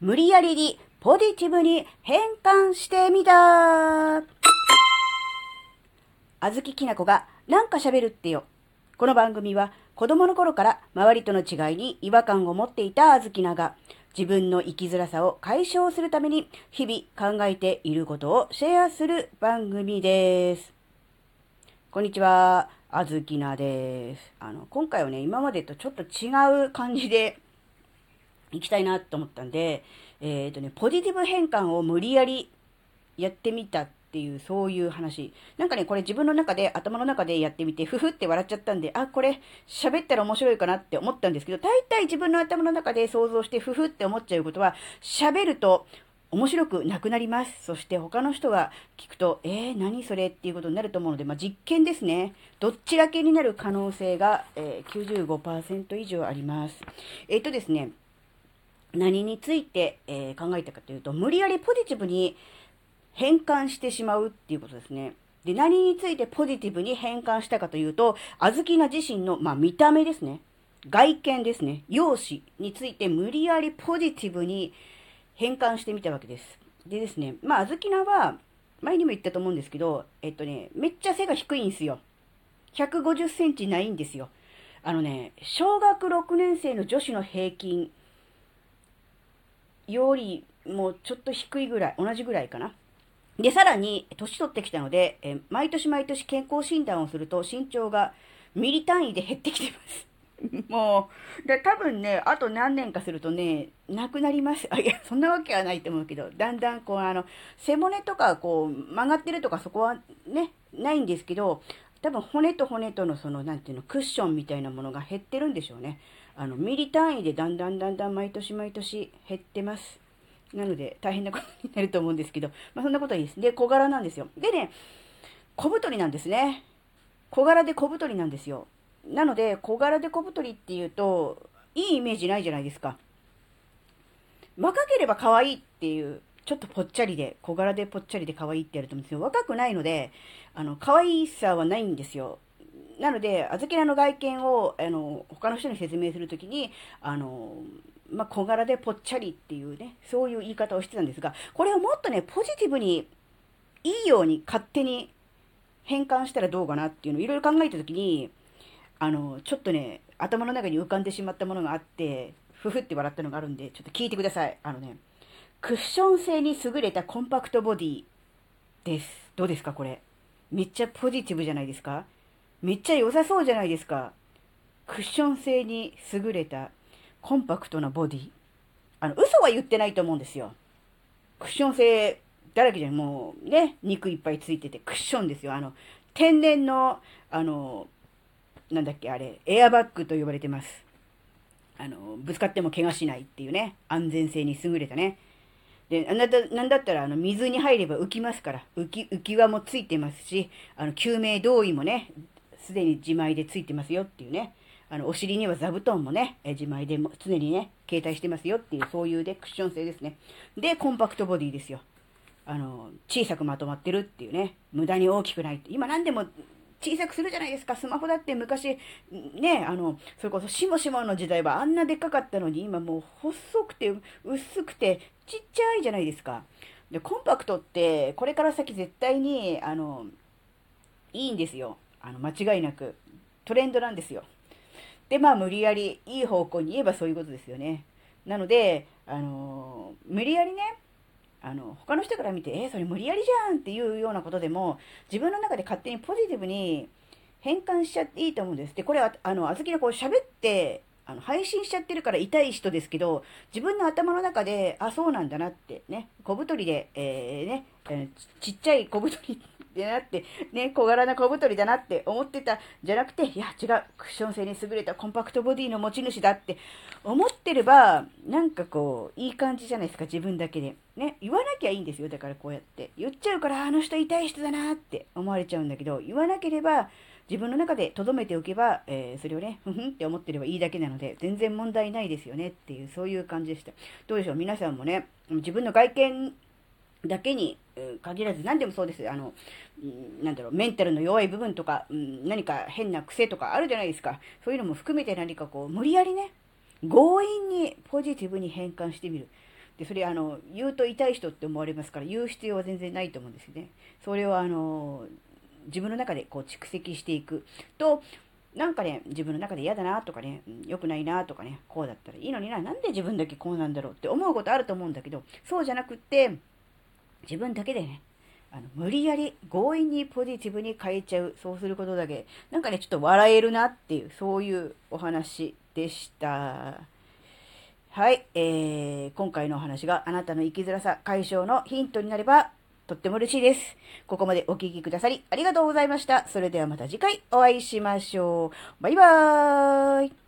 無理やりにポジティブに変換してみたあずききなこがなんか喋るってよ。この番組は子供の頃から周りとの違いに違和感を持っていたあずきなが自分の生きづらさを解消するために日々考えていることをシェアする番組です。こんにちは、あずきなです。あの、今回はね、今までとちょっと違う感じで行きたいなと思ったんで、えっ、ー、とね、ポジティブ変換を無理やりやってみたっていう、そういう話。なんかね、これ自分の中で、頭の中でやってみて、ふふって笑っちゃったんで、あ、これ喋ったら面白いかなって思ったんですけど、大体自分の頭の中で想像して、ふふって思っちゃうことは、喋ると面白くなくなります。そして他の人が聞くと、えー、何それっていうことになると思うので、まあ、実験ですね。どっちだけになる可能性が、えー、95%以上あります。えっ、ー、とですね、何について、えー、考えたかというと、無理やりポジティブに変換してしまうっていうことですね。で、何についてポジティブに変換したかというと、あずきな自身の、まあ、見た目ですね。外見ですね。容姿について無理やりポジティブに変換してみたわけです。でですね、まあ、あずきなは、前にも言ったと思うんですけど、えっとね、めっちゃ背が低いんですよ。150センチないんですよ。あのね、小学6年生の女子の平均よりもちょっと低いぐらい、同じぐらいかな。で、さらに、年取ってきたので、え毎年毎年健康診断をすると身長がミリ単位で減ってきてます。もう、で、多分ね、あと何年かするとね、なくなります。あ、いや、そんなわけはないと思うけど、だんだんこう、あの、背骨とかこう、曲がってるとかそこはね、ないんですけど、多分骨と骨とのその、なんていうの、クッションみたいなものが減ってるんでしょうね。あの、ミリ単位でだんだんだんだん毎年毎年減ってます。なので、大変なことになると思うんですけど、まあ、そんなことはいいです。で、小柄なんですよ。でね、小太りなんですね。小柄で小太りなんですよ。なので、小柄で小太りっていうと、いいイメージないじゃないですか。若ければ可愛いっていう、ちょっとぽっちゃりで、小柄でぽっちゃりで可愛いってやると思うんですよ。若くないので、あの、可愛さはないんですよ。なので、あずきらの外見を、あの、他の人に説明するときに、あの、まあ、小柄でぽっちゃりっていうね、そういう言い方をしてたんですが、これをもっとね、ポジティブに、いいように勝手に変換したらどうかなっていうのをいろいろ考えたときに、あの、ちょっとね、頭の中に浮かんでしまったものがあって、ふふって笑ったのがあるんで、ちょっと聞いてください。あのね、クッション性に優れたコンパクトボディです。どうですか、これ。めっちゃポジティブじゃないですかめっちゃ良さそうじゃないですか。クッション性に優れたコンパクトなボディ。あの、嘘は言ってないと思うんですよ。クッション性だらけじゃん。もうね、肉いっぱいついてて、クッションですよ。あの、天然の、あの、なんだっけ、あれ、エアバッグと呼ばれてます。あの、ぶつかっても怪我しないっていうね、安全性に優れたね。で、なんだなんだったら、あの、水に入れば浮きますから、浮き、浮き輪もついてますし、あの、救命胴衣もね、すでに自前でついてますよっていうね。あの、お尻には座布団もね、え自前でも常にね、携帯してますよっていう、そういうで、クッション性ですね。で、コンパクトボディですよ。あの、小さくまとまってるっていうね、無駄に大きくないって。今何でも小さくするじゃないですか。スマホだって昔、ね、あの、それこそしもしもの時代はあんなでっかかったのに、今もう細くて、薄くて、ちっちゃいじゃないですか。で、コンパクトって、これから先絶対に、あの、いいんですよ。あの、間違いなく。トレンドなんですよ。で、まあ、無理やり、いい方向に言えばそういうことですよね。なので、あの無理やりね、あの、他の人から見て、えー、それ無理やりじゃんっていうようなことでも、自分の中で勝手にポジティブに変換しちゃっていいと思うんです。で、これは、あの、あずきがこう喋って、あの、配信しちゃってるから痛い人ですけど、自分の頭の中で、あ、そうなんだなってね、小太りで、えー、ね、えー、ちっちゃい小太りってなって、ね、小柄な小太りだなって思ってたじゃなくて、いや、違う、クッション性に優れたコンパクトボディの持ち主だって思ってれば、なんかこう、いい感じじゃないですか、自分だけで。ね、言わなきゃいいんですよ、だからこうやって。言っちゃうから、あの人痛い人だなって思われちゃうんだけど、言わなければ、自分の中で留めておけば、えー、それをね、ふふんって思ってればいいだけなので、全然問題ないですよねっていう、そういう感じでした。どうでしょう皆さんもね、自分の外見だけに限らず、何でもそうです。あの、なんだろう、メンタルの弱い部分とか、何か変な癖とかあるじゃないですか。そういうのも含めて何かこう、無理やりね、強引にポジティブに変換してみる。で、それあの、言うと痛い人って思われますから、言う必要は全然ないと思うんですよね。それをあの、自分の中でこう蓄積していくと、なんかね、自分の中で嫌だなとかね、良くないなとかね、こうだったらいいのにな、なんで自分だけこうなんだろうって思うことあると思うんだけど、そうじゃなくって、自分だけでね、あの無理やり強引にポジティブに変えちゃう。そうすることだけ、なんかね、ちょっと笑えるなっていう、そういうお話でした。はい、えー、今回のお話があなたの生きづらさ解消のヒントになればとっても嬉しいです。ここまでお聴きくださりありがとうございました。それではまた次回お会いしましょう。バイバーイ。